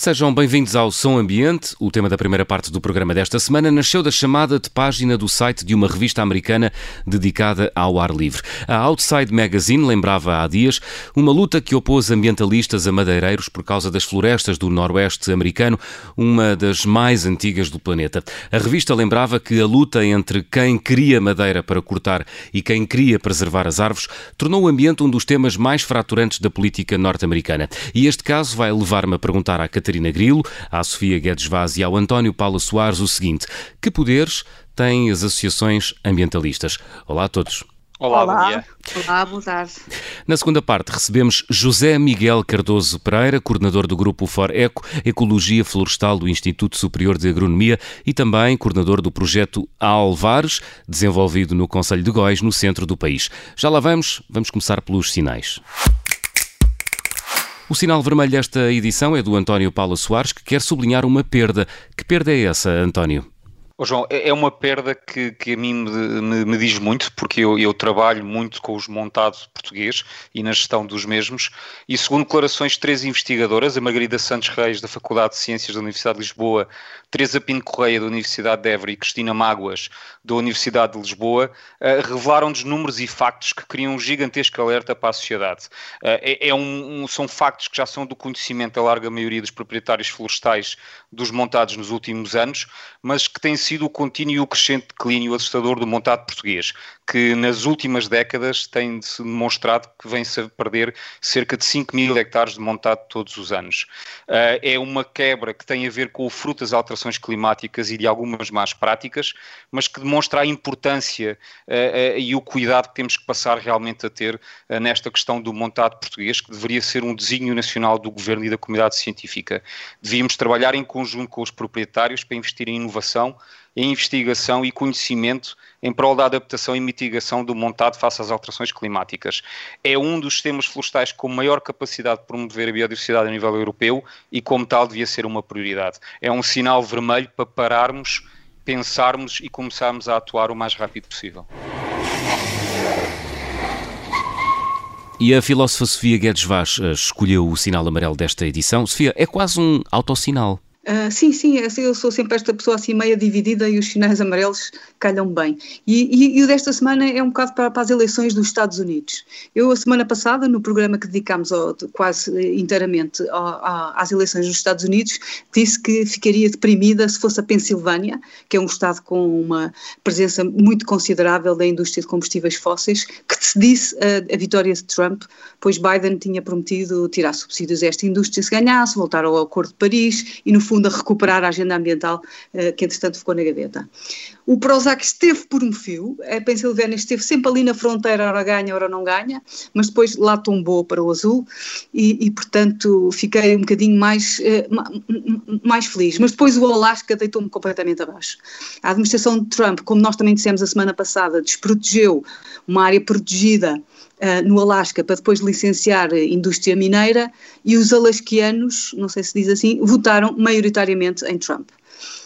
Sejam bem-vindos ao Som Ambiente. O tema da primeira parte do programa desta semana nasceu da chamada de página do site de uma revista americana dedicada ao ar livre. A Outside Magazine lembrava há dias uma luta que opôs ambientalistas a madeireiros por causa das florestas do noroeste americano, uma das mais antigas do planeta. A revista lembrava que a luta entre quem queria madeira para cortar e quem queria preservar as árvores tornou o ambiente um dos temas mais fraturantes da política norte-americana. E este caso vai levar-me a perguntar à Catarina Catarina Grilo, à Sofia Guedes Vaz e ao António Paula Soares o seguinte: que poderes têm as associações ambientalistas? Olá a todos. Olá, Olá, bom dia. Olá, boa tarde. Na segunda parte recebemos José Miguel Cardoso Pereira, coordenador do grupo For Eco, Ecologia Florestal do Instituto Superior de Agronomia e também coordenador do projeto Alvares, desenvolvido no Conselho de Góis, no centro do país. Já lá vamos, vamos começar pelos sinais. O sinal vermelho desta edição é do António Paula Soares, que quer sublinhar uma perda. Que perda é essa, António? Oh, João, é, é uma perda que, que a mim me, me, me diz muito, porque eu, eu, trabalho muito com os montados portugueses e na gestão dos mesmos, e segundo declarações de três investigadoras, a Margarida Santos Reis, da Faculdade de Ciências da Universidade de Lisboa, Teresa Pinto Correia, da Universidade de Évora, e Cristina Mágoas, da Universidade de Lisboa, uh, revelaram-nos números e factos que criam um gigantesco alerta para a sociedade. Uh, é, é um, um, são factos que já são do conhecimento da larga maioria dos proprietários florestais dos montados nos últimos anos, mas que têm sido o contínuo e o crescente declínio assustador do montado português, que nas últimas décadas tem-se demonstrado que vem-se a perder cerca de 5 mil hectares de montado todos os anos. Uh, é uma quebra que tem a ver com o fruto das alterações climáticas e de algumas más práticas, mas que demonstra a importância uh, uh, e o cuidado que temos que passar realmente a ter nesta questão do montado português, que deveria ser um desígnio nacional do governo e da comunidade científica. Devíamos trabalhar em conjunto com os proprietários para investir em inovação em investigação e conhecimento em prol da adaptação e mitigação do montado face às alterações climáticas. É um dos sistemas florestais com maior capacidade de promover a biodiversidade a nível europeu e, como tal, devia ser uma prioridade. É um sinal vermelho para pararmos, pensarmos e começarmos a atuar o mais rápido possível. E a filósofa Sofia Guedes Vaz eh, escolheu o sinal amarelo desta edição. Sofia, é quase um autossinal. Uh, sim, sim, eu sou sempre esta pessoa assim meia dividida e os sinais amarelos calham bem. E, e, e o desta semana é um bocado para, para, as eleições dos Estados Unidos. Eu, a semana passada, no programa que dedicámos ao, quase inteiramente ao, ao, às eleições dos Estados Unidos, disse que ficaria deprimida se fosse a Pensilvânia, que é um estado com uma presença muito considerável da indústria de combustíveis fósseis, que decidisse a, a vitória de Trump, pois Biden tinha prometido tirar subsídios a esta indústria se ganhasse, voltar ao Acordo de Paris e, no fundo, a recuperar a agenda ambiental uh, que, entretanto, ficou na gaveta. O Prozac esteve por um fio, a Pensilvânia esteve sempre ali na fronteira, ora ganha, ora não ganha, mas depois lá tombou para o azul e, e portanto, fiquei um bocadinho mais, uh, mais feliz. Mas depois o Alasca deitou-me completamente abaixo. A administração de Trump, como nós também dissemos a semana passada, desprotegeu uma área protegida uh, no Alasca para depois licenciar indústria mineira e os alasquianos, não sei se diz assim, votaram maioritariamente em Trump.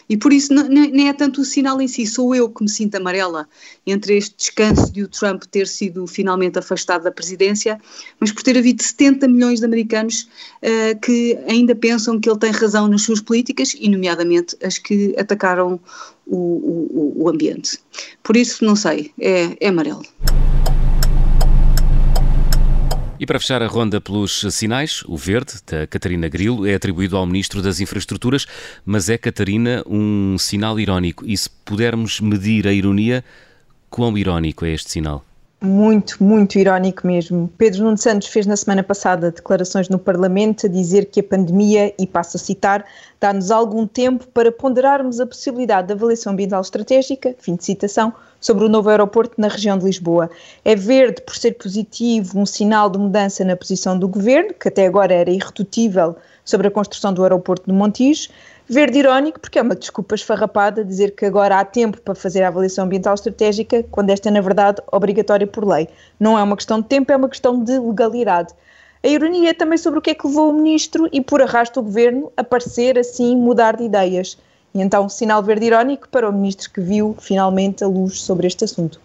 E por isso nem é tanto o sinal em si, sou eu que me sinto amarela entre este descanso de o Trump ter sido finalmente afastado da presidência, mas por ter havido 70 milhões de americanos uh, que ainda pensam que ele tem razão nas suas políticas, e nomeadamente as que atacaram o, o, o ambiente. Por isso, não sei, é, é amarelo. E para fechar a ronda pelos sinais, o verde, da Catarina Grilo, é atribuído ao Ministro das Infraestruturas, mas é, Catarina, um sinal irónico. E se pudermos medir a ironia, quão irónico é este sinal? Muito, muito irónico mesmo. Pedro Nuno Santos fez na semana passada declarações no Parlamento a dizer que a pandemia, e passo a citar, dá-nos algum tempo para ponderarmos a possibilidade de avaliação ambiental estratégica, fim de citação, sobre o novo aeroporto na região de Lisboa. É verde por ser positivo, um sinal de mudança na posição do governo, que até agora era irredutível sobre a construção do aeroporto de Montijo, Verde irónico, porque é uma desculpa esfarrapada dizer que agora há tempo para fazer a avaliação ambiental estratégica, quando esta é, na verdade, obrigatória por lei. Não é uma questão de tempo, é uma questão de legalidade. A ironia é também sobre o que é que levou o ministro e, por arrasto, o governo a parecer assim mudar de ideias. E então, sinal verde irónico para o ministro que viu finalmente a luz sobre este assunto.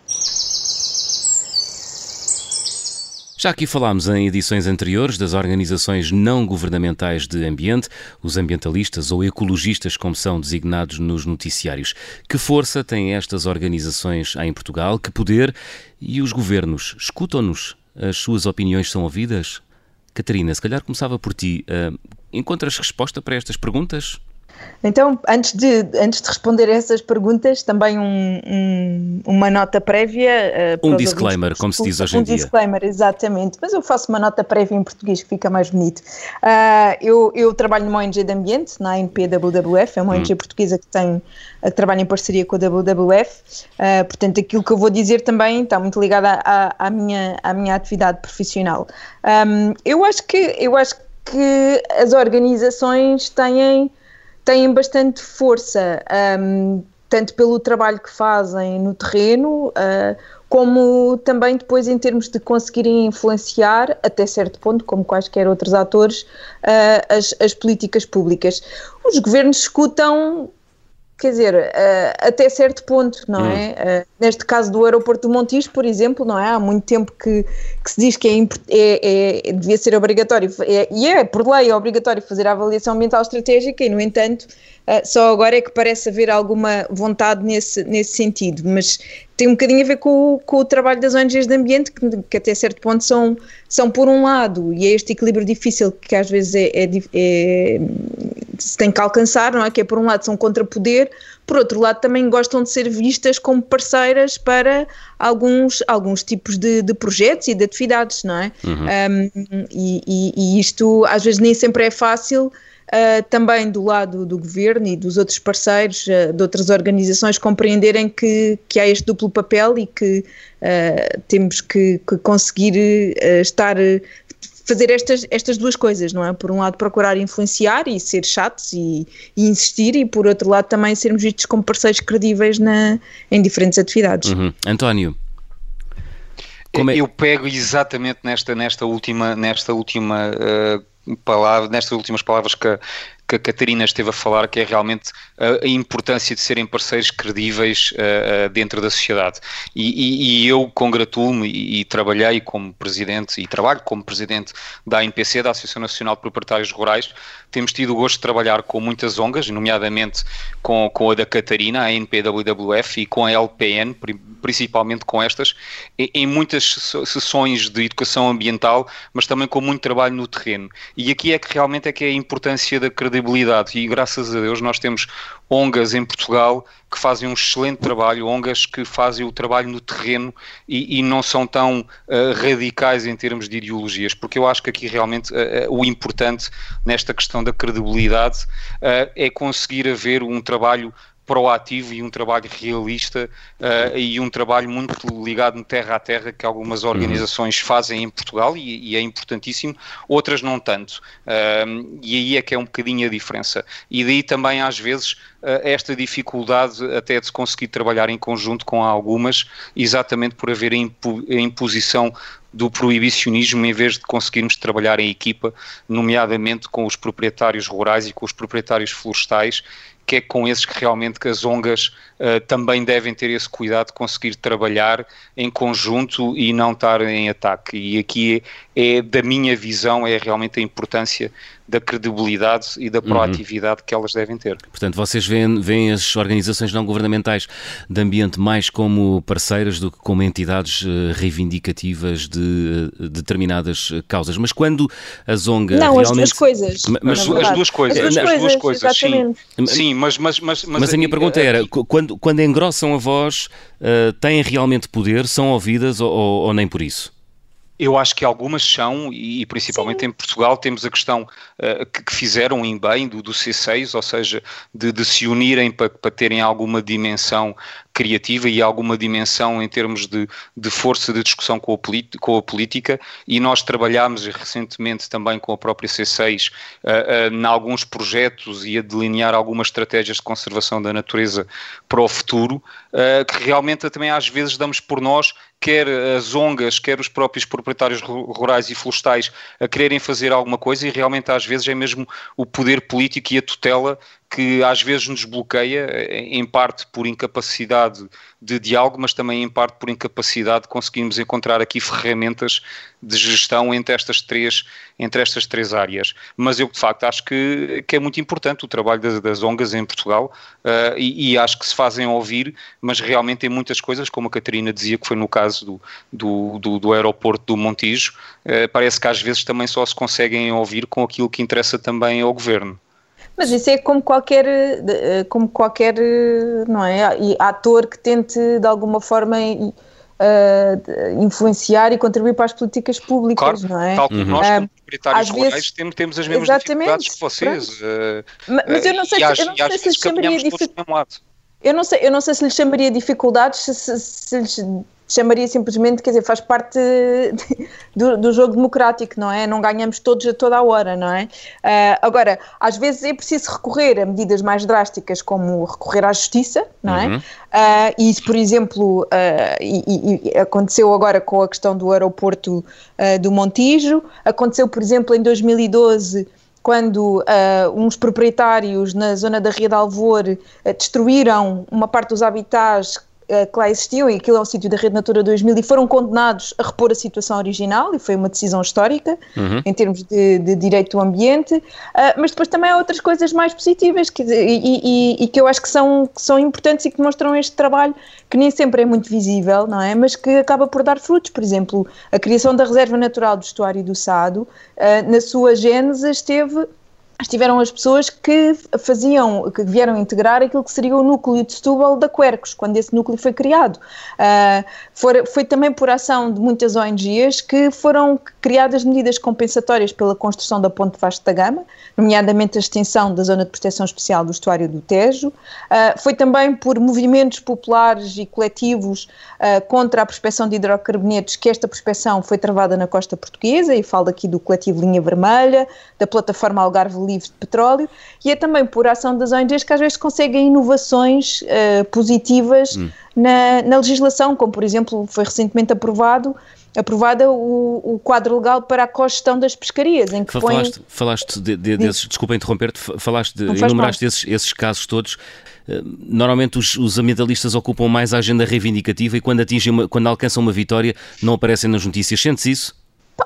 Já aqui falámos em edições anteriores das organizações não governamentais de ambiente, os ambientalistas ou ecologistas, como são designados nos noticiários. Que força têm estas organizações em Portugal? Que poder? E os governos escutam-nos? As suas opiniões são ouvidas? Catarina, se calhar começava por ti. Uh, encontras resposta para estas perguntas? Então, antes de, antes de responder a essas perguntas, também um, um, uma nota prévia. Uh, um disclaimer, como se diz hoje em um dia. Um disclaimer, exatamente. Mas eu faço uma nota prévia em português que fica mais bonito. Uh, eu, eu trabalho numa ONG de ambiente, na ANPWWF, é uma ONG hum. portuguesa que tem que trabalha em parceria com a WWF. Uh, portanto, aquilo que eu vou dizer também está muito ligado à, à, minha, à minha atividade profissional. Um, eu acho que eu acho que as organizações têm têm bastante força, um, tanto pelo trabalho que fazem no terreno, uh, como também depois em termos de conseguirem influenciar, até certo ponto, como quaisquer outros atores, uh, as, as políticas públicas. Os governos escutam quer dizer, uh, até certo ponto, não hum. é? Uh, neste caso do aeroporto do Montijo, por exemplo, não é? Há muito tempo que, que se diz que é, é, é devia ser obrigatório, é, e é, por lei, é obrigatório fazer a avaliação ambiental estratégica e, no entanto, uh, só agora é que parece haver alguma vontade nesse, nesse sentido, mas tem um bocadinho a ver com, o, com o trabalho das ONGs de ambiente, que, que, até certo ponto são, são por um lado, e é este equilíbrio difícil que às vezes é, é, é se tem que alcançar, não é? Que é por um lado são contra poder, por outro lado também gostam de ser vistas como parceiras para alguns, alguns tipos de, de projetos e de atividades, não é? Uhum. Um, e, e, e, isto às vezes nem sempre é fácil. Uh, também do lado do governo e dos outros parceiros, uh, de outras organizações, compreenderem que, que há este duplo papel e que uh, temos que, que conseguir estar fazer estas, estas duas coisas, não é? Por um lado, procurar influenciar e ser chatos e, e insistir, e por outro lado, também sermos vistos como parceiros credíveis na, em diferentes atividades. Uhum. António. É... Eu pego exatamente nesta, nesta última, nesta última uh, palavra, nestas últimas palavras que, que a Catarina esteve a falar, que é realmente a, a importância de serem parceiros credíveis uh, uh, dentro da sociedade. E, e, e eu congratulo-me e, e, trabalhei como presidente, e trabalho como presidente da ANPC, da Associação Nacional de Proprietários Rurais. Temos tido o gosto de trabalhar com muitas ONGs, nomeadamente com, com a da Catarina, a NPWWF, e com a LPN, principalmente com estas, em muitas sessões de educação ambiental, mas também com muito trabalho no terreno. E aqui é que realmente é que é a importância da credibilidade credibilidade. E graças a Deus nós temos ONGas em Portugal que fazem um excelente trabalho, ONGas que fazem o trabalho no terreno e, e não são tão uh, radicais em termos de ideologias, porque eu acho que aqui realmente uh, o importante nesta questão da credibilidade é conseguir haver um trabalho proativo e um trabalho realista uh, e um trabalho muito ligado terra a terra que algumas uhum. organizações fazem em Portugal e, e é importantíssimo, outras não tanto. Uh, e aí é que é um bocadinho a diferença. E daí também às vezes uh, esta dificuldade até de se conseguir trabalhar em conjunto com algumas, exatamente por haver a, impo a imposição do proibicionismo em vez de conseguirmos trabalhar em equipa, nomeadamente com os proprietários rurais e com os proprietários florestais que é com esses que realmente que as ONGas uh, também devem ter esse cuidado de conseguir trabalhar em conjunto e não estar em ataque. E aqui é, é, da minha visão, é realmente a importância da credibilidade e da uhum. proatividade uhum. que elas devem ter. Portanto, vocês veem, veem as organizações não governamentais de ambiente mais como parceiras do que como entidades eh, reivindicativas de, de determinadas causas. Mas quando a Zonga não, realmente... as duas coisas. Mas, as duas coisas. As duas, as duas coisas, sim. Sim, mas, mas, mas, mas, mas a minha pergunta era, quando, quando engrossam a voz, uh, têm realmente poder, são ouvidas ou, ou, ou nem por isso? Eu acho que algumas são, e principalmente Sim. em Portugal temos a questão uh, que, que, fizeram em bem do, do C6, ou seja, de, de se unirem para, para terem alguma dimensão criativa e alguma dimensão em termos de, de força de discussão com a, com a, política e nós trabalhámos recentemente também com a própria C6 uh, uh, em alguns projetos e a delinear algumas estratégias de conservação da natureza para o futuro, uh, que realmente também às vezes damos por nós quer as ONGs, quer os próprios proprietários rurais e florestais a quererem fazer alguma coisa e realmente às vezes é mesmo o poder político e a tutela que às vezes nos bloqueia, em parte por incapacidade de diálogo, mas também em parte por incapacidade de conseguirmos encontrar aqui ferramentas de gestão entre estas três, entre estas três áreas. Mas eu, de facto, acho que, que é muito importante o trabalho das, das ONGs em Portugal uh, e, e, acho que se fazem ouvir, mas realmente tem muitas coisas, como a Catarina dizia, que foi no caso do, do, do, do aeroporto do Montijo, uh, parece que às vezes também só se conseguem ouvir com aquilo que interessa também ao Governo. Mas isso é como qualquer, eh, como qualquer não é, ator que tente de alguma forma uh, influenciar e contribuir para as políticas públicas, claro, não é? Tal como nós, como proprietários rurais, vezes, temos, temos as mesmas dificuldades que vocês. Uh, mas eu não sei, se, eu não sei se lhes chamaria dificuldades. Eu não sei, eu não sei se lhes chamaria dificuldades, se, se, se lhes chamaria simplesmente, quer dizer, faz parte do, do, jogo democrático, não é? Não ganhamos todos a toda a hora, não é? Uh, agora, às vezes é preciso recorrer a medidas mais drásticas, como recorrer à justiça, não é? Uhum. Uh, e isso, por exemplo, uh, e, e aconteceu agora com a questão do aeroporto do Montijo, aconteceu, por exemplo, em 2012 quando uh, uns proprietários na zona da Ria de Alvor uh, destruíram uma parte dos habitats que lá existiam, e aquilo é um sítio da Rede Natura 2000, e foram condenados a repor a situação original, e foi uma decisão histórica uhum. em termos de, de, direito do ambiente, uh, mas depois também há outras coisas mais positivas que, e, e, e, que eu acho que são, que são importantes e que mostram este trabalho que nem sempre é muito visível, não é? Mas que acaba por dar frutos. Por exemplo, a criação da Reserva Natural do Estuário do Sado, uh, na sua gênese, esteve estiveram as pessoas que faziam, que vieram integrar aquilo que seria o núcleo de Setúbal da Quercos, quando esse núcleo foi criado. Uh, foi, foi, também por ação de muitas ONGs que foram criadas medidas compensatórias pela construção da Ponte Vasco da Gama, nomeadamente a extensão da Zona de Proteção Especial do Estuário do Tejo. Uh, foi também por movimentos populares e coletivos uh, contra a prospecção de hidrocarbonetos que esta prospecção foi travada na costa portuguesa, e falo aqui do coletivo Linha Vermelha, da plataforma Algarve livre de petróleo e é também por ação das ONGs que às vezes conseguem inovações uh, positivas hum. na, na, legislação, como por exemplo foi recentemente aprovado aprovada o, o quadro legal para a cogestão das pescarias, em que falaste, põe... Falaste de, de, desses, desculpa interromper-te, falaste, de, enumeraste esses, esses casos todos eh, normalmente os, os, ambientalistas ocupam mais a agenda reivindicativa e quando atingem uma, quando alcançam uma vitória não aparecem nas notícias. Sentes isso?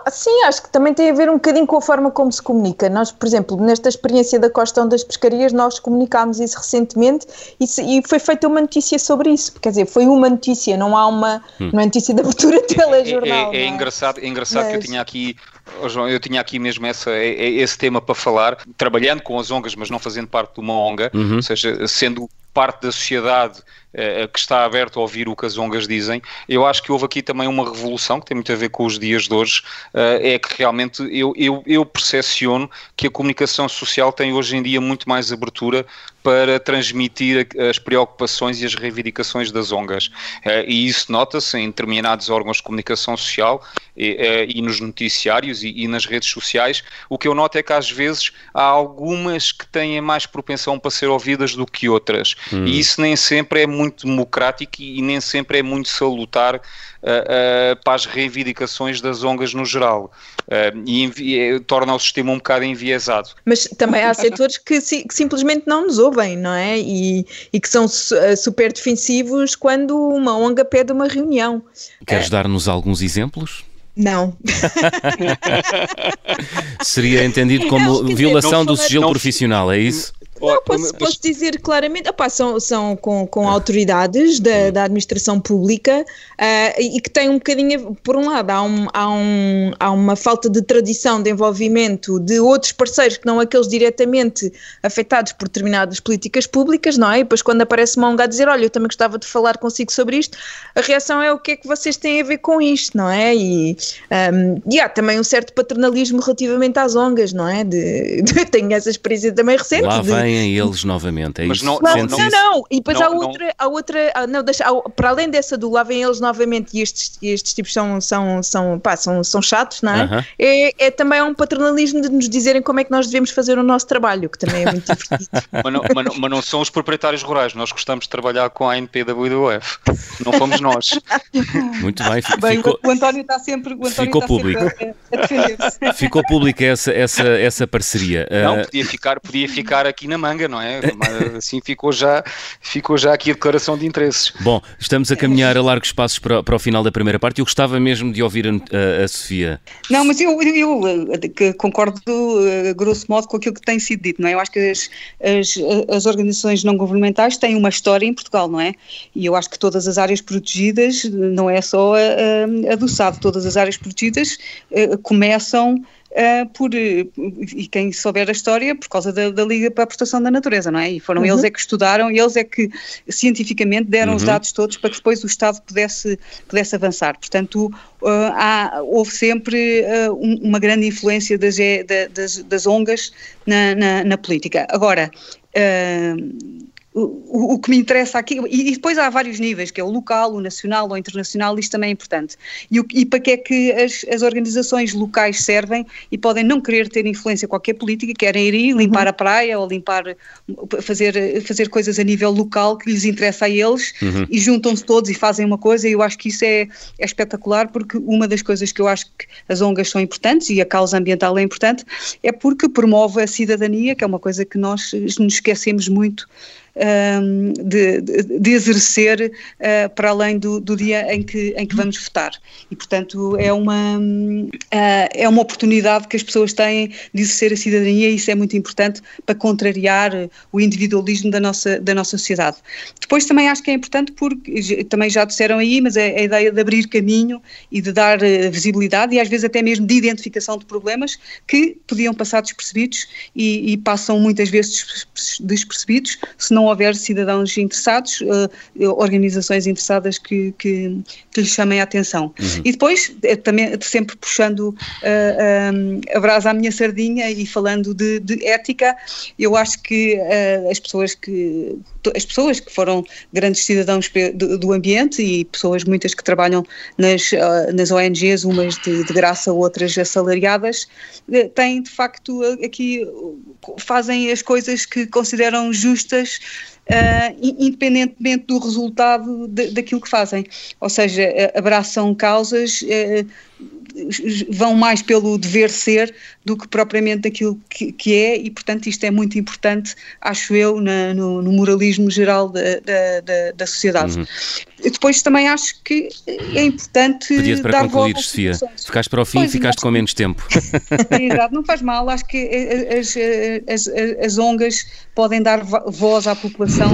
Sim, acho que também tem a ver um bocadinho com a forma como se comunica. Nós, por exemplo, nesta experiência da Costão das Pescarias, nós comunicámos isso recentemente e, e, foi feita uma notícia sobre isso. Quer dizer, foi uma notícia, não há uma, hum. uma notícia de abertura de telejornal. É, é, é, é engraçado, é engraçado Mas... que eu tinha aqui Oh, João, eu tinha aqui mesmo essa, é, é esse tema para falar, trabalhando com as ONGas, mas não fazendo parte de uma ONGA, uhum. ou seja, sendo parte da sociedade que está aberto a ouvir o que as ONGas dizem, eu acho que houve aqui também uma revolução que tem muito a ver com os dias de hoje, uh, é que realmente eu, eu, eu percepciono que a comunicação social tem hoje em dia muito mais abertura para transmitir as preocupações e as reivindicações das ONGas. Uh, e isso nota-se em determinados órgãos de comunicação social e, e nos noticiários e, e, nas redes sociais. O que eu noto é que às vezes há algumas que têm mais propensão para ser ouvidas do que outras. Hum. E isso nem sempre é muito democrático e, nem sempre é muito salutar uh, para as reivindicações das ONGas no geral. Uh, e torna o sistema um bocado enviesado. Mas também há setores que, si, que simplesmente não nos ouvem, não é? E, e que são super defensivos quando uma ONG pede uma reunião. Queres dar-nos alguns exemplos? Não. Seria entendido como violação do sigilo profissional, é isso? Não, posso, posso dizer claramente, opá, são, são com, com autoridades da, da administração pública uh, e que têm um bocadinho, por um lado, há, um, há, um, há uma falta de tradição de envolvimento de outros parceiros que não aqueles diretamente afetados por determinadas políticas públicas, não é? E depois quando aparece uma a dizer, olha, eu também gostava de falar consigo sobre isto, a reação é o que é que vocês têm a ver com isto, não é? E, um, e há também um certo paternalismo relativamente às ongas, não é? De, de, tenho essa experiência também recente. Lá vem vêm eles novamente, é Mas isso? Não, não, não, não, e depois não, há outra, há outra há, não, deixa, há, para além dessa do lá vêm eles novamente e estes, estes tipos são, são, são, pá, são, são chatos, não é? Uh -huh. é? É também um paternalismo de nos dizerem como é que nós devemos fazer o nosso trabalho, que também é muito divertido. mas, não, mas, não, mas não são os proprietários rurais, nós gostamos de trabalhar com a ANP da WWF, não fomos nós. Muito bem, bem ficou, o António está sempre, o António ficou está público. Sempre a, a ficou pública essa, essa, essa parceria. Não, uh, podia ficar, podia ficar aqui na manga, não é? Assim ficou já, ficou já aqui a declaração de interesses. Bom, estamos a caminhar a largos passos para, para o final da primeira parte. Eu gostava mesmo de ouvir a, a Sofia. Não, mas eu, eu, eu concordo grosso modo com aquilo que tem sido dito, não é? Eu acho que as, as, as organizações não governamentais têm uma história em Portugal, não é? E eu acho que todas as áreas protegidas, não é só a, a do SAD, todas as áreas protegidas eh, começam uh, por, e quem souber a história, por causa da, da, Liga para a Proteção da Natureza, não é? E foram uhum. eles é que estudaram, eles é que cientificamente deram uhum. os dados todos para que depois o Estado pudesse, pudesse avançar. Portanto, uh, há, houve sempre uh, uma grande influência das, das, das ONGs na, na, na política. Agora, uh, o, o, que me interessa aqui, e, e, depois há vários níveis, que é o local, o nacional, o internacional, isto também é importante. E, o, e para que é que as, as, organizações locais servem e podem não querer ter influência em qualquer política, querem ir limpar uhum. a praia ou limpar, fazer, fazer coisas a nível local que lhes interessa a eles uhum. e juntam-se todos e fazem uma coisa e eu acho que isso é, é espetacular porque uma das coisas que eu acho que as ONGs são importantes e a causa ambiental é importante é porque promove a cidadania, que é uma coisa que nós nos esquecemos muito de, de, exercer uh, para além do, do, dia em que, em que vamos votar. E, portanto, é uma, uh, é uma oportunidade que as pessoas têm de exercer a cidadania e isso é muito importante para contrariar o individualismo da nossa, da nossa sociedade. Depois também acho que é importante porque, também já disseram aí, mas é a ideia de abrir caminho e de dar uh, visibilidade e às vezes até mesmo de identificação de problemas que podiam passar despercebidos e, e passam muitas vezes despercebidos se não não houver cidadãos interessados, uh, organizações interessadas que, que, que lhes chamem a atenção. Uhum. E depois, também sempre puxando um, a brasa à minha sardinha e falando de, de ética, eu acho que as pessoas que as pessoas que foram grandes cidadãos do, do ambiente e pessoas muitas que trabalham nas, nas ONGs, umas de, de graça, outras assalariadas, têm de facto aqui fazem as coisas que consideram justas uh, independentemente do resultado de, daquilo que fazem. Ou seja, abraçam causas, uh, vão mais pelo dever ser do que propriamente daquilo que, que é, e portanto isto é muito importante, acho eu, na, no, no, moralismo geral da, da, da sociedade. Uhum. Depois também acho que é importante. Pedia-te para dar concluir, Sofia. Ficaste para o fim e ficaste com menos tempo. Exato, não faz mal. Acho que as, as, as, as ONGs podem dar voz à população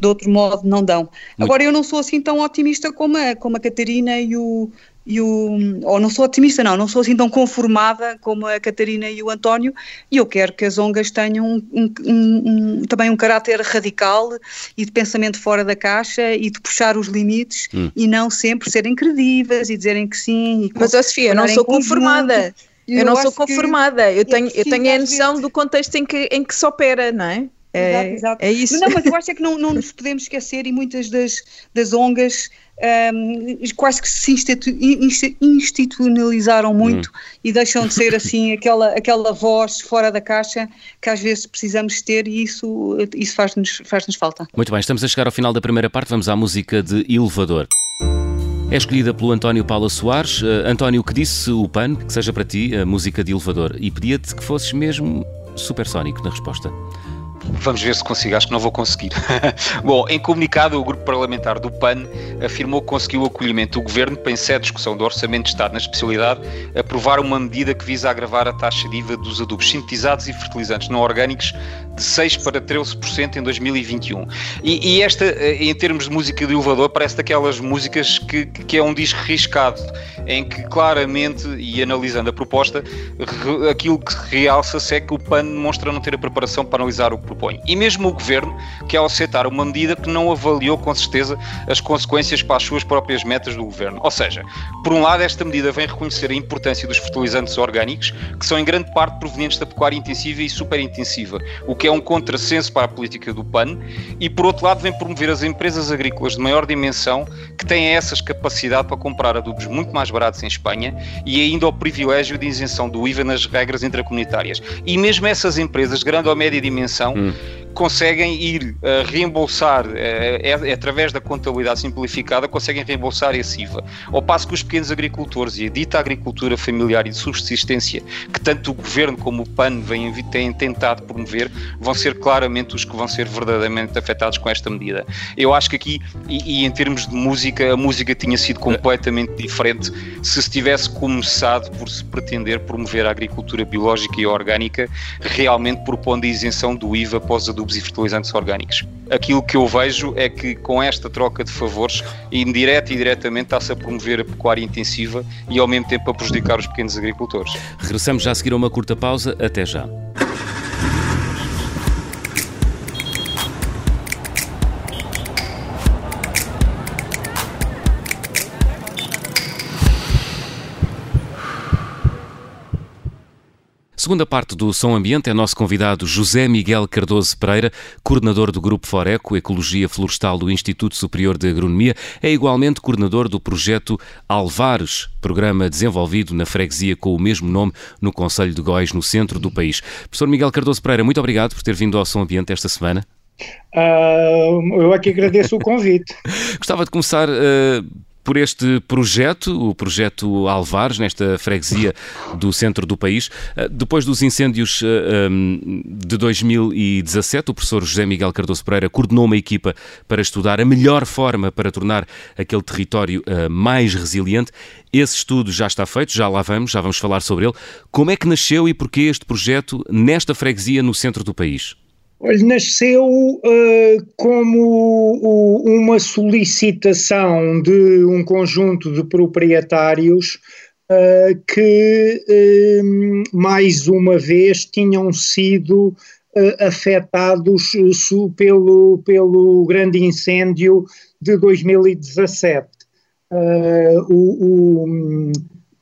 de outro modo não dão. Muito. Agora, eu não sou assim tão otimista como a, como a Catarina e o, e o, ou não sou otimista, não, não sou assim tão conformada como a Catarina e o António, e eu quero que as ONGs tenham um, um, um, também um caráter radical e de pensamento fora da caixa e de puxar os limites hum. e não sempre serem credíveis e dizerem que sim. Mas, ó Sofia, eu não sou conformada. Eu, eu não sou conformada, eu tenho, eu tenho a noção do contexto em que, em que se opera, não é? É, exato, exato. é isso. Não, mas eu acho é que não, não nos podemos esquecer e muitas das, das ONGs um, quase que se institucionalizaram muito hum. e deixam de ser assim aquela, aquela voz fora da caixa que às vezes precisamos ter e isso, isso faz-nos faz -nos falta. Muito bem, estamos a chegar ao final da primeira parte, vamos à música de Elevador. É escolhida pelo António Paula Soares. Uh, António, que disse o PAN que seja para ti a música de elevador? E pedia-te que fosses mesmo supersónico na resposta. Vamos ver se consigo, acho que não vou conseguir. Bom, em comunicado, o grupo parlamentar do PAN afirmou que conseguiu o acolhimento do governo para, em sede de discussão do Orçamento de Estado na especialidade, aprovar uma medida que visa agravar a taxa de IVA dos adubos sintetizados e fertilizantes não orgânicos de 6% para 13% em 2021. E, e, esta, eh, em termos de música de elevador, parece daquelas músicas que, que é um disco riscado, em que claramente, e analisando a proposta, aquilo que realça-se é que o PAN demonstra não ter a preparação para analisar o que propõe. E mesmo o Governo, que ao aceitar uma medida que não avaliou com certeza as consequências para as suas próprias metas do Governo. Ou seja, por um lado, esta medida vem reconhecer a importância dos fertilizantes orgânicos, que são em grande parte provenientes da pecuária intensiva e superintensiva, o que é um contrassenso para a política do PAN, e por outro lado, vem promover as empresas agrícolas de maior dimensão que têm essas capacidade para comprar adubos muito mais baratos em Espanha e ainda o privilégio de isenção do IVA nas regras intracomunitárias. E mesmo essas empresas de grande ou média dimensão hum conseguem ir uh, reembolsar, uh, é, através da contabilidade simplificada, conseguem reembolsar esse IVA. Ao passo que os pequenos agricultores e a dita agricultura familiar e de subsistência, que tanto o governo como o PAN vêm, têm tentado promover, vão ser claramente os que vão ser verdadeiramente afetados com esta medida. Eu acho que aqui, e, e em termos de música, a música tinha sido completamente diferente se se tivesse começado por se pretender promover a agricultura biológica e orgânica, realmente propondo a isenção do IVA os adubos e fertilizantes orgânicos. Aquilo que eu vejo é que com esta troca de favores, indireta e diretamente, está-se a promover a pecuária intensiva e ao mesmo tempo a prejudicar os pequenos agricultores. Regressamos já a seguir a uma curta pausa. Até já. Segunda parte do Som Ambiente é nosso convidado José Miguel Cardoso Pereira, coordenador do Grupo Foreco, Ecologia Florestal do Instituto Superior de Agronomia, é igualmente coordenador do projeto Alvares, programa desenvolvido na freguesia com o mesmo nome no Conselho de Góis, no centro do país. Professor Miguel Cardoso Pereira, muito obrigado por ter vindo ao Som Ambiente esta semana. Uh, eu aqui agradeço o convite. Gostava de começar uh, por este projeto, o projeto Alvares, nesta freguesia do centro do país. Eh, depois dos incêndios eh, ehm, de 2017, o professor José Miguel Cardoso Pereira coordenou uma equipa para estudar a melhor forma para tornar aquele território eh, mais resiliente. Esse estudo já está feito, já lá vamos, já vamos falar sobre ele. Como é que nasceu e porquê este projeto nesta freguesia no centro do país? Olha, nasceu uh, como o, uma solicitação de um conjunto de proprietários uh, que, uh, mais uma vez, tinham sido afetados pelo, pelo grande incêndio de 2017. o, o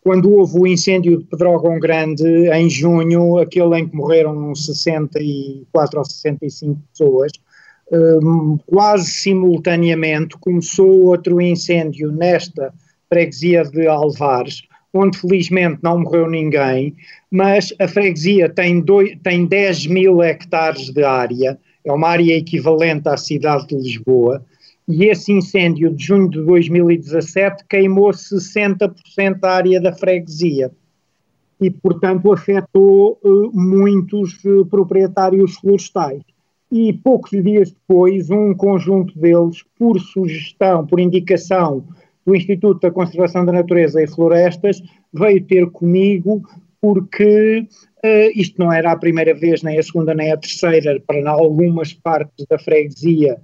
quando houve o incêndio de Pedrógão Grande em junho, aquele em que morreram 64 ou 65 pessoas, um, quase simultaneamente começou outro incêndio nesta freguesia de Alvares, onde felizmente não morreu ninguém, mas a freguesia tem, dois, tem 10 mil hectares de área, é uma área equivalente à cidade de Lisboa, e esse incêndio de junho de 2017 queimou 60% da área da freguesia e, portanto, afetou uh, muitos uh, proprietários florestais. E poucos dias depois, um conjunto deles, por sugestão, por indicação do Instituto da Conservação da Natureza e Florestas, veio ter comigo porque uh, isto não era a primeira vez, nem a segunda, nem a terceira, para algumas partes da freguesia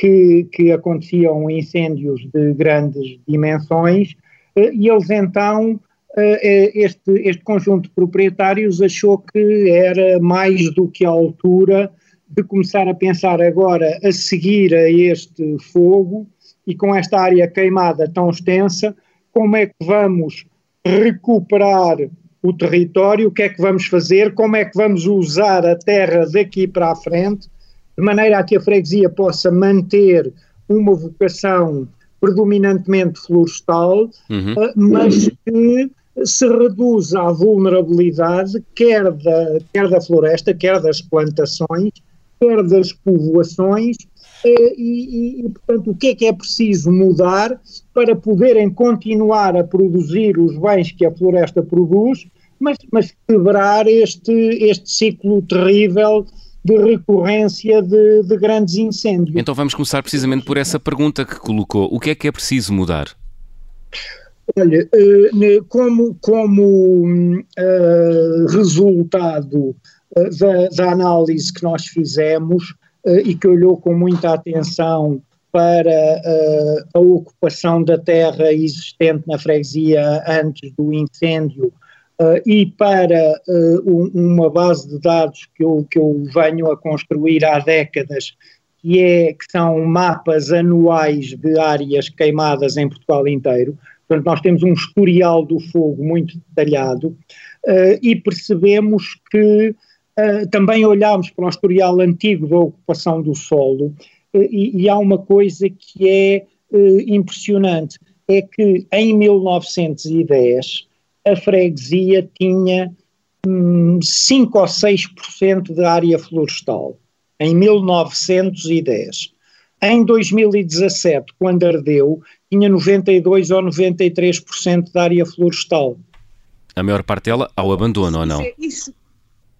que, que aconteciam incêndios de grandes dimensões, eh, e eles então, eh, eh, este, este conjunto de proprietários achou que era mais do que a altura de começar a pensar agora a seguir a este fogo e com esta área queimada tão extensa, como é que vamos recuperar o território, o que é que vamos fazer, como é que vamos usar a terra daqui para a frente de maneira a que a freguesia possa manter uma vocação predominantemente florestal, uhum. Eh, mas que se reduza a vulnerabilidade quer da, quer da floresta, quer das plantações, quer das povoações, eh, e, e, portanto, o que é que é preciso mudar para poderem continuar a produzir os bens que a floresta produz, mas, mas quebrar este, este ciclo terrível de recorrência de, de, grandes incêndios. Então vamos começar precisamente por essa pergunta que colocou. O que é que é preciso mudar? Olha, como, como uh, resultado da, da, análise que nós fizemos uh, e que olhou com muita atenção para uh, a ocupação da terra existente na freguesia antes do incêndio uh, e para uh, uma base de dados que eu, que eu venho a construir há décadas, que, é, que são mapas anuais de áreas queimadas em Portugal inteiro. Portanto, nós temos um historial do fogo muito detalhado e percebemos que também olhámos para o historial antigo da ocupação do solo e, e há uma coisa que é uh, impressionante, é que em 1910 a freguesia tinha um, 5 ou 6% de área florestal, em 1910. Em 2017, quando ardeu, tinha 92 ou 93% de área florestal. A maior parte dela ao abandono, ou não? Isso,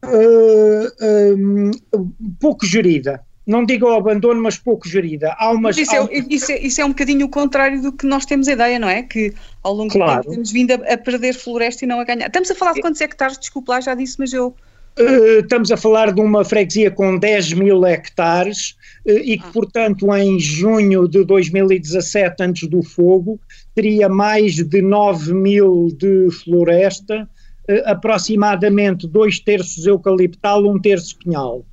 uh, um, pouco gerida não digo ao abandono, mas pouco gerida. Há umas, isso, há... É, isso, é, isso, é, um bocadinho o contrário do que nós temos a ideia, não é? Que ao longo claro. do tempo temos vindo a, a, perder floresta e não a ganhar. Estamos a falar de quantos hectares? Desculpe lá, já disse, mas eu. Uh, estamos a falar de uma freguesia com 10 mil hectares uh, e que, ah. portanto, em junho de 2017, antes do fogo, teria mais de 9 mil de floresta, uh, aproximadamente dois terços eucaliptal, um terço pinhal.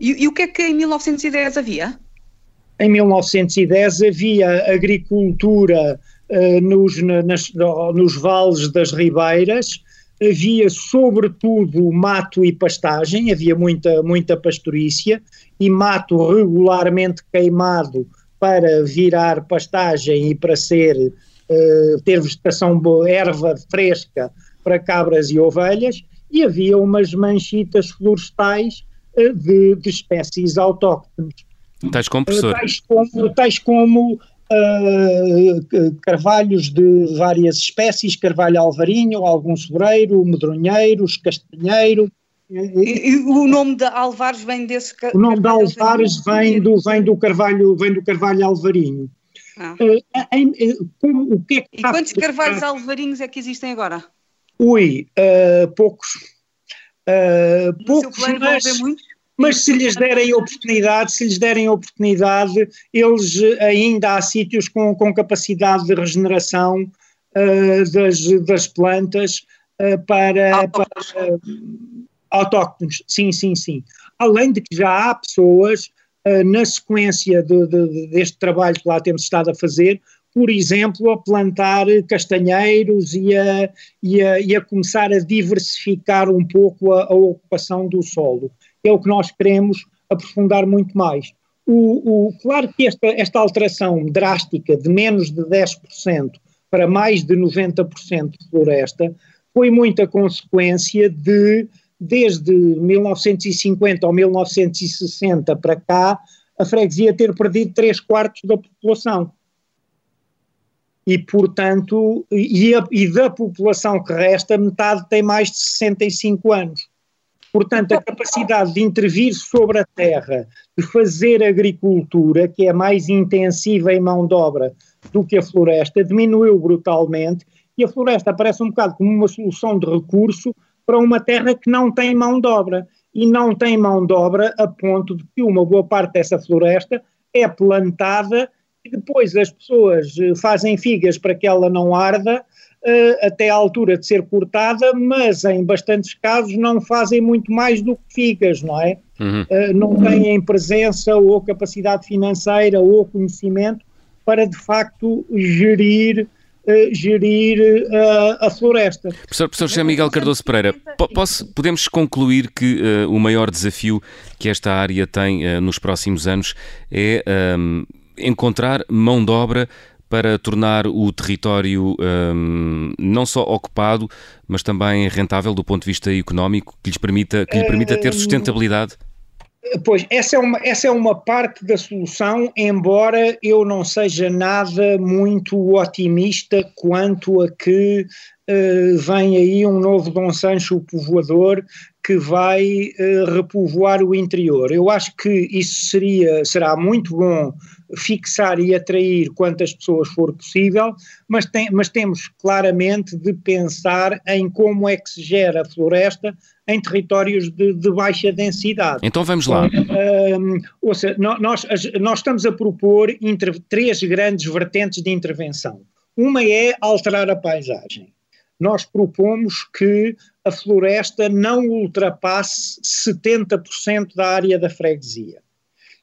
E, e, o que é que em 1910 havia? Em 1910 havia agricultura uh, nos, nas, nos vales das ribeiras, havia sobretudo mato e pastagem, havia muita, muita pastorícia e mato regularmente queimado para virar pastagem e para ser uh, ter vegetação erva fresca para cabras e ovelhas, e havia umas manchitas florestais de, de espécies autóctones. Tais como, professor? Tais como, tais como uh, carvalhos de várias espécies, carvalho alvarinho, algum sobreiro, medronheiros, castanheiro. E, e, o nome de Alvares vem desse O nome de Alvares vem do, vem do carvalho, vem do carvalho alvarinho. Ah. Uh, em, como, o que é que e quantos carvalhos alvarinhos é que existem agora? Ui, uh, poucos. Uh, poucos, mas, mas se lhes derem oportunidade, se lhes derem oportunidade, eles ainda há sítios com, com capacidade de regeneração uh, das, das plantas uh, para, autóctones. para autóctones. Sim, sim, sim. Além de que já há pessoas na sequência de, de, deste trabalho que lá temos estado a fazer, por exemplo, a plantar castanheiros e a, e a, e a começar a diversificar um pouco a, a, ocupação do solo. É o que nós queremos aprofundar muito mais. O, o, claro que esta, esta alteração drástica de menos de 10% para mais de 90% de floresta foi muita consequência de, desde 1950 ou 1960 para cá, a freguesia ter perdido 3 quartos da população e, portanto, e, a, e, da população que resta, metade tem mais de 65 anos. Portanto, a capacidade de intervir sobre a terra, de fazer agricultura, que é mais intensiva em mão de obra do que a floresta, diminuiu brutalmente e a floresta aparece um bocado como uma solução de recurso para uma terra que não tem mão de obra. E não tem mão de obra a ponto de que uma boa parte dessa floresta é plantada e depois as pessoas eh, fazem figas para que ela não arda uh, até à altura de ser cortada, mas em bastantes casos não fazem muito mais do que figas, não é? Uhum. Uh, não têm presença ou capacidade financeira ou conhecimento para de facto gerir Uh, gerir uh, a floresta. Professor, professor José Miguel Cardoso Pereira, posso, podemos concluir que uh, o maior desafio que esta área tem nos próximos anos é um, encontrar mão de obra para tornar o território um, não só ocupado, mas também rentável do ponto de vista económico, que lhes permita, que lhe permita ter hum, sustentabilidade? Pois, essa é, uma, essa é uma parte da solução, embora eu não seja nada muito otimista quanto a que uh, vem aí um novo Dom Sancho povoador que vai uh, repovoar o interior. Eu acho que isso seria, será muito bom fixar e atrair quantas pessoas for possível, mas, tem, mas temos claramente de pensar em como é que se gera a floresta em territórios de, de baixa densidade. Então vamos lá. Um, ou seja, nós, nós estamos a propor três grandes vertentes de intervenção. Uma é alterar a paisagem. Nós propomos que a floresta não ultrapasse 70% da área da freguesia.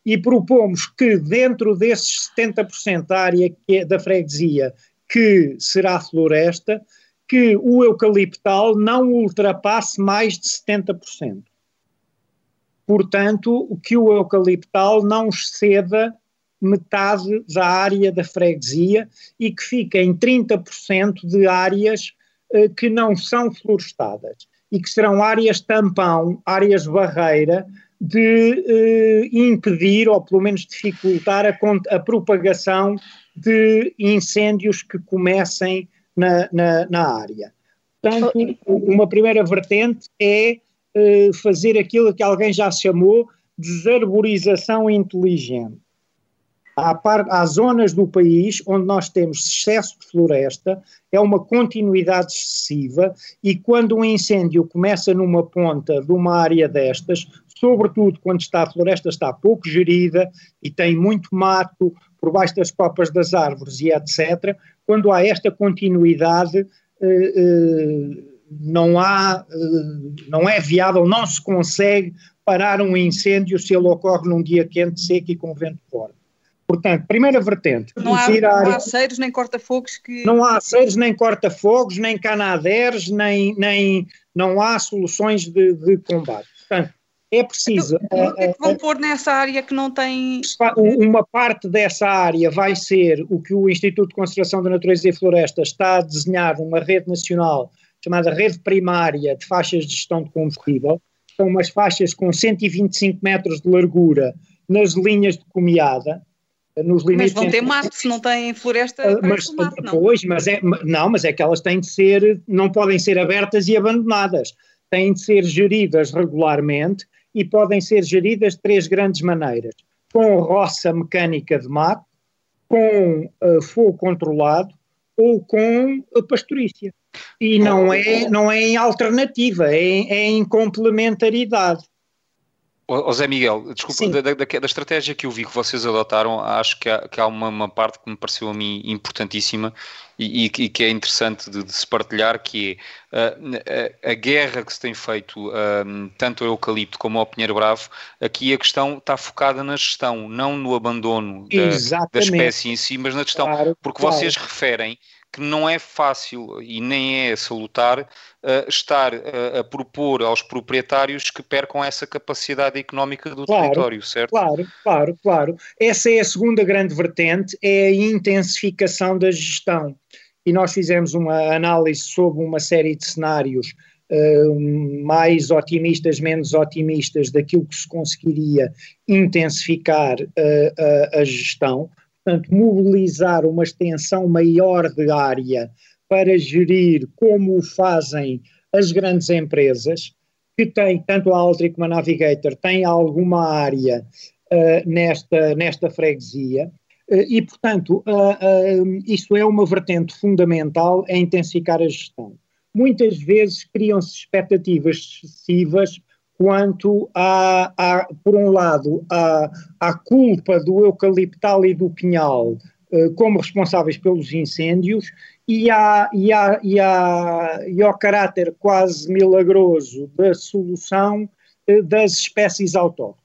E propomos que dentro desses 70% da área é da freguesia que será floresta, que o eucaliptal não ultrapasse mais de 70%. Portanto, que o eucaliptal não exceda metade da área da freguesia e que fique em 30% de áreas eh, que não são florestadas e que serão áreas tampão, áreas barreira, de eh, impedir ou pelo menos dificultar a, a propagação de incêndios que comecem na, na, na área. Portanto, uma primeira vertente é uh, fazer aquilo que alguém já chamou desarborização inteligente. Há, par, há, zonas do país onde nós temos excesso de floresta, é uma continuidade excessiva, e quando um incêndio começa numa ponta de uma área destas, sobretudo quando está a floresta está pouco gerida e tem muito mato por baixo das copas das árvores e etc., quando há esta continuidade, eh, eh, não há, eh, não é viável, não se consegue parar um incêndio se ele ocorre num dia quente, seco e com vento forte. Portanto, primeira vertente. Não há, não há aceiros nem corta-fogos que. Não há aceiros nem corta-fogos, nem canadeiros, nem, nem não há soluções de, de combate. Portanto, é preciso. Então, o que é que vão pôr nessa área que não tem. Uma parte dessa área vai ser o que o Instituto de Conservação da Natureza e Floresta está a desenhar uma rede nacional chamada Rede Primária de Faixas de Gestão de Combustível. São umas faixas com 125 metros de largura nas linhas de comiada. Nos mas vão ter mato, se não têm floresta, mas, mato, não. Pois, mas é, não, mas é que elas têm de ser, não podem ser abertas e abandonadas. Têm de ser geridas regularmente e podem ser geridas de três grandes maneiras: com roça mecânica de mato, com uh, fogo controlado ou com uh, pastorícia. E não é, não é em alternativa, é, é em complementaridade. O Zé Miguel, desculpa, da, da, da, estratégia que eu vi que vocês adotaram, acho que há, que há uma, uma, parte que me pareceu a mim importantíssima e, e, e que é interessante de, de, se partilhar, que é uh, a, a, guerra que se tem feito uh, tanto ao eucalipto como ao pinheiro bravo, aqui a questão está focada na gestão, não no abandono da, da, espécie em si, mas na gestão, claro, porque claro. vocês referem que não é fácil e nem é salutar uh, estar uh, a propor aos proprietários que percam essa capacidade económica do claro, território, certo? Claro, claro, claro. Essa é a segunda grande vertente, é a intensificação da gestão. E nós fizemos uma análise sobre uma série de cenários uh, mais otimistas, menos otimistas, daquilo que se conseguiria intensificar a gestão portanto, mobilizar uma extensão maior de área para gerir como o fazem as grandes empresas, que têm, tanto a Altri como a Navigator, têm alguma área uh, nesta, nesta freguesia, uh, e, portanto, uh, isso é uma vertente fundamental em intensificar a gestão. Muitas vezes criam-se expectativas excessivas quanto a, por um lado, a, a culpa do eucaliptal e do pinhal eh, como responsáveis pelos incêndios e, a, e, a, e, a, e ao caráter quase milagroso da solução eh, das espécies autóctones.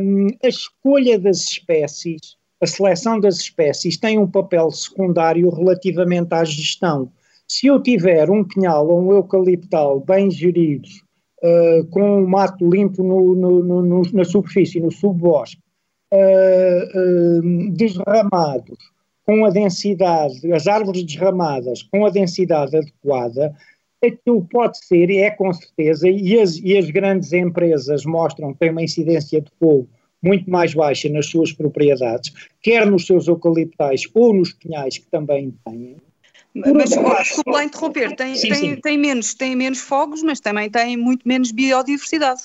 Um, a escolha das espécies, a seleção das espécies tem um papel secundário relativamente à gestão. Se eu tiver um pinhal ou um eucaliptal bem geridos uh, com o mato limpo no, no, no, na superfície, no subbosque, uh, desramados, com a densidade, as árvores desramadas com a densidade adequada, aquilo pode ser, e é com certeza, e as, e as grandes empresas mostram que têm uma incidência de fogo muito mais baixa nas suas propriedades, quer nos seus eucaliptais ou nos pinhais que também têm. Mas desculpa lá interromper, tem, sim, tem, sim. Tem, menos, tem menos fogos, mas também tem muito menos biodiversidade.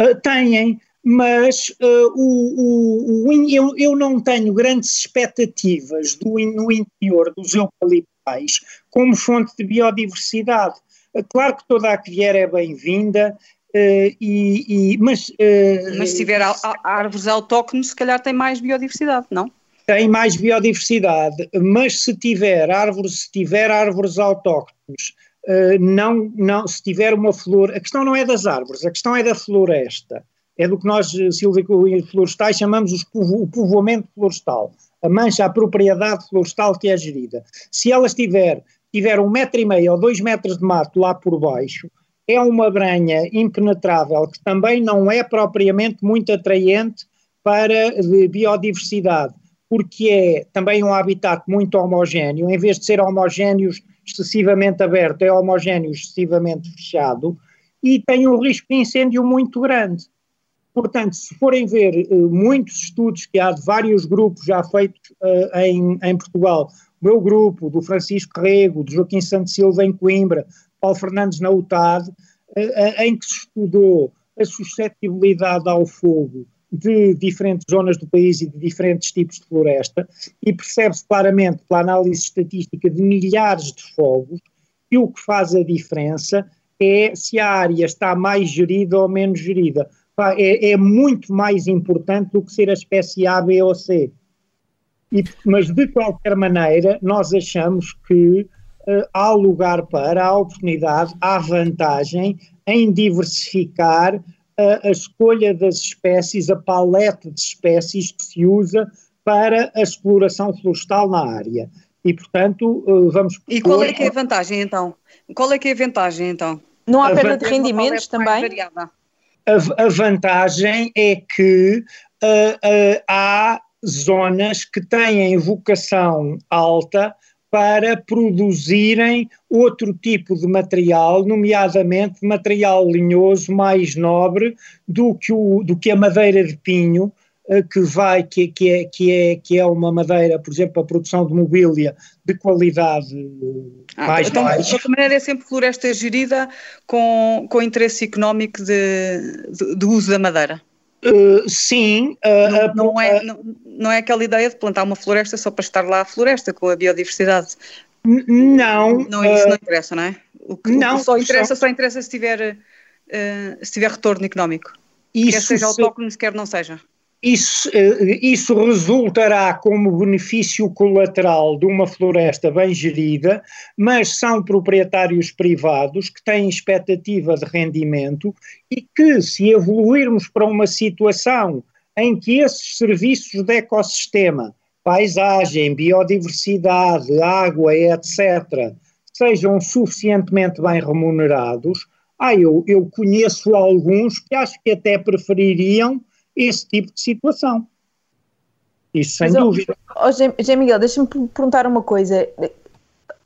Uh, têm, mas uh, o, o, o, eu, eu não tenho grandes expectativas do, no interior dos eucaliptais como fonte de biodiversidade. Uh, claro que toda a que vier é bem-vinda, Uh, e, e, mas, uh, mas se tiver árvores autóctones, se calhar tem mais biodiversidade, não? Tem mais biodiversidade, mas se tiver árvores, se tiver árvores autóctones, uh, não, não, se tiver uma flor, a questão não é das árvores, a questão é da floresta, é do que nós, florestais, chamamos os, o povoamento florestal, a mancha, a propriedade florestal que é gerida. Se ela estiver, tiver um metro e meio ou dois metros de mato lá por baixo, é uma branha impenetrável que também não é propriamente muito atraente para biodiversidade, porque é também um habitat muito homogéneo, em vez de ser homogéneo excessivamente aberto, é homogéneo excessivamente fechado e tem um risco de incêndio muito grande. Portanto, se forem ver uh, muitos estudos que há de vários grupos já feitos uh, em, em Portugal, o meu grupo, do Francisco Rego, do Joaquim Santos Silva em Coimbra, Paulo Fernandes na UTAD, eh, eh, em que se estudou a suscetibilidade ao fogo de diferentes zonas do país e de diferentes tipos de floresta, e percebe-se claramente pela análise estatística de milhares de fogos, que o que faz a diferença é se a área está mais gerida ou menos gerida. É, é muito mais importante do que ser a espécie A, B ou C. E, mas, de qualquer maneira, nós achamos que uh, há lugar para, há oportunidade, há vantagem em diversificar uh, a escolha das espécies, a paleta de espécies que se usa para a exploração florestal na área. E, portanto, uh, vamos... E qual é que é a vantagem, então? Qual é que é a vantagem, então? Não há perda de rendimentos também? A, a, vantagem é que há zonas que têm vocação alta para produzirem outro tipo de material, nomeadamente material linhoso mais nobre do que, o, do que a madeira de pinho, eh, que vai, que, que, é, que, é, que é uma madeira, por exemplo, a produção de mobília de qualidade ah, mais então, baixa. De qualquer maneira é sempre floresta gerida com, com interesse económico de, de, de uso da madeira. Uh, sim. Uh, não, não, é, não, não, é aquela ideia de plantar uma floresta só para estar lá a floresta com a biodiversidade. Não. Não, isso não interessa, não é? O que, não, o que só interessa, só interessa se tiver, se tiver retorno económico. Isso quer seja autóctone, quer não seja isso, eh, isso resultará como benefício colateral de uma floresta bem gerida, mas são proprietários privados que têm expectativa de rendimento e que, se evoluirmos para uma situação em que esses serviços de ecossistema, paisagem, biodiversidade, água, etc., sejam suficientemente bem remunerados, ah, eu, eu conheço alguns que acho que até prefeririam esse tipo de situação. Isso sem Mas, dúvida. Oh, José Miguel, deixa-me perguntar uma coisa.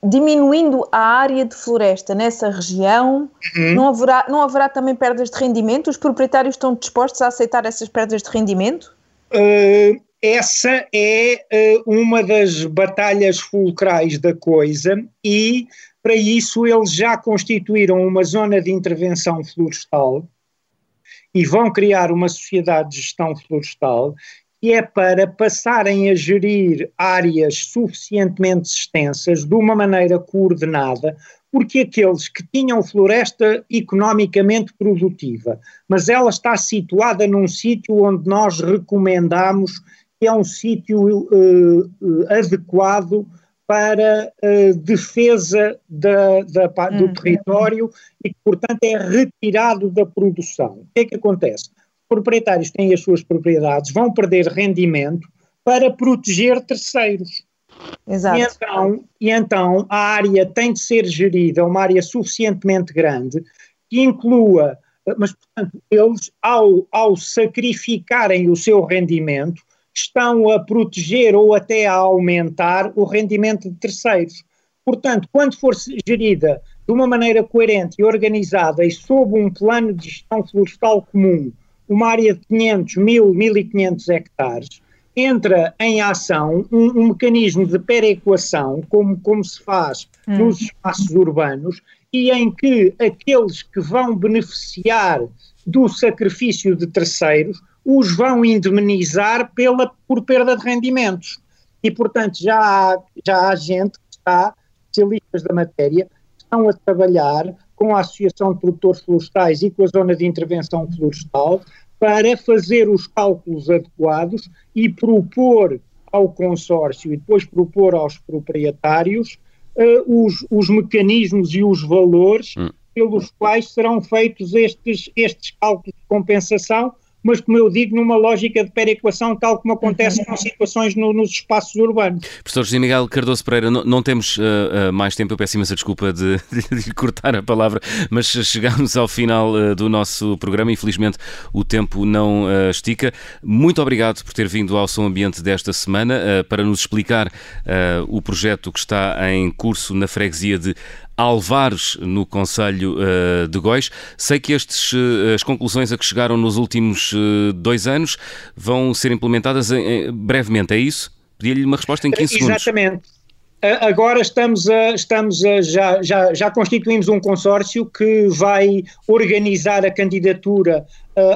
Diminuindo a área de floresta nessa região, uhum. não, haverá, não haverá também perdas de rendimento? Os proprietários estão dispostos a aceitar essas perdas de rendimento? Uh, essa é uh, uma das batalhas fulcrais da coisa e, para isso, eles já constituíram uma zona de intervenção florestal e vão criar uma sociedade de gestão florestal que é para passarem a gerir áreas suficientemente extensas de uma maneira coordenada, porque aqueles que tinham floresta economicamente produtiva, mas ela está situada num sítio onde nós recomendamos que é um sítio uh, adequado para a defesa da, da, do uhum. território e que, portanto, é retirado da produção. O que é que acontece? Os proprietários têm as suas propriedades, vão perder rendimento para proteger terceiros. Exato. E então, e então a área tem de ser gerida, uma área suficientemente grande, que inclua, mas portanto, eles, ao, ao sacrificarem o seu rendimento, estão a proteger ou até a aumentar o rendimento de terceiros. Portanto, quando for gerida de uma maneira coerente e organizada e sob um plano de gestão florestal comum, uma área de 500, 1000, 1500 hectares, entra em ação um, um mecanismo de perequação, como, como se faz hum. nos espaços urbanos, e em que aqueles que vão beneficiar do sacrifício de terceiros os vão indemnizar pela, por perda de rendimentos. E, portanto, já há, já há gente que está, especialistas da matéria, estão a trabalhar com a Associação de Produtores Florestais e com a Zona de Intervenção Florestal para fazer os cálculos adequados e propor ao consórcio e depois propor aos proprietários uh, os, os mecanismos e os valores hum. pelos quais serão feitos estes, estes cálculos de compensação mas como eu digo, numa lógica de perequação, tal como acontece com situações no, nos espaços urbanos. Professor José Miguel Cardoso Pereira, não, não temos uh, uh, mais tempo, eu peço imensa desculpa de, de, cortar a palavra, mas chegamos ao final uh, do nosso programa, infelizmente o tempo não estica. Muito obrigado por ter vindo ao Som Ambiente desta semana para nos explicar o projeto que está em curso na freguesia de Alvares, no Conselho uh, de Góis. Sei que estes, uh, as conclusões a que chegaram nos últimos uh, dois anos vão ser implementadas em, brevemente, é isso? Pedi-lhe uma resposta em 15 segundos. Exatamente. Agora estamos, a, estamos a, já, já, já constituímos um consórcio que vai organizar a candidatura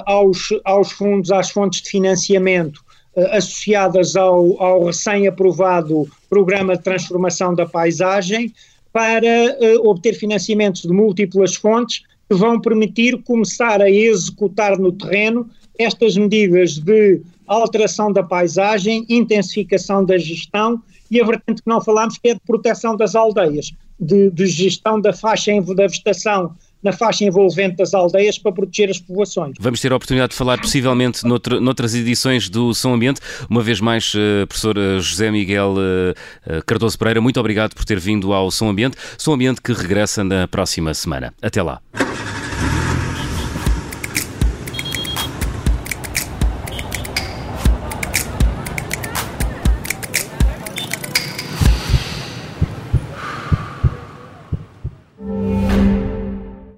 aos, aos fundos, às fontes de financiamento associadas ao, ao recém-aprovado Programa de Transformação da Paisagem, para uh, obter financiamentos de múltiplas fontes que vão permitir começar a executar no terreno estas medidas de alteração da paisagem, intensificação da gestão e a vertente que não falámos que é de proteção das aldeias, de, de gestão da faixa da vegetação na faixa envolvente das aldeias para proteger as povoações. Vamos ter a oportunidade de falar possivelmente noutra, noutras edições do Som Ambiente. Uma vez mais, uh, professor eh, José Miguel uh, Cardoso Pereira, muito obrigado por ter vindo ao Som Ambiente. Som Ambiente que regressa na próxima semana. Até lá.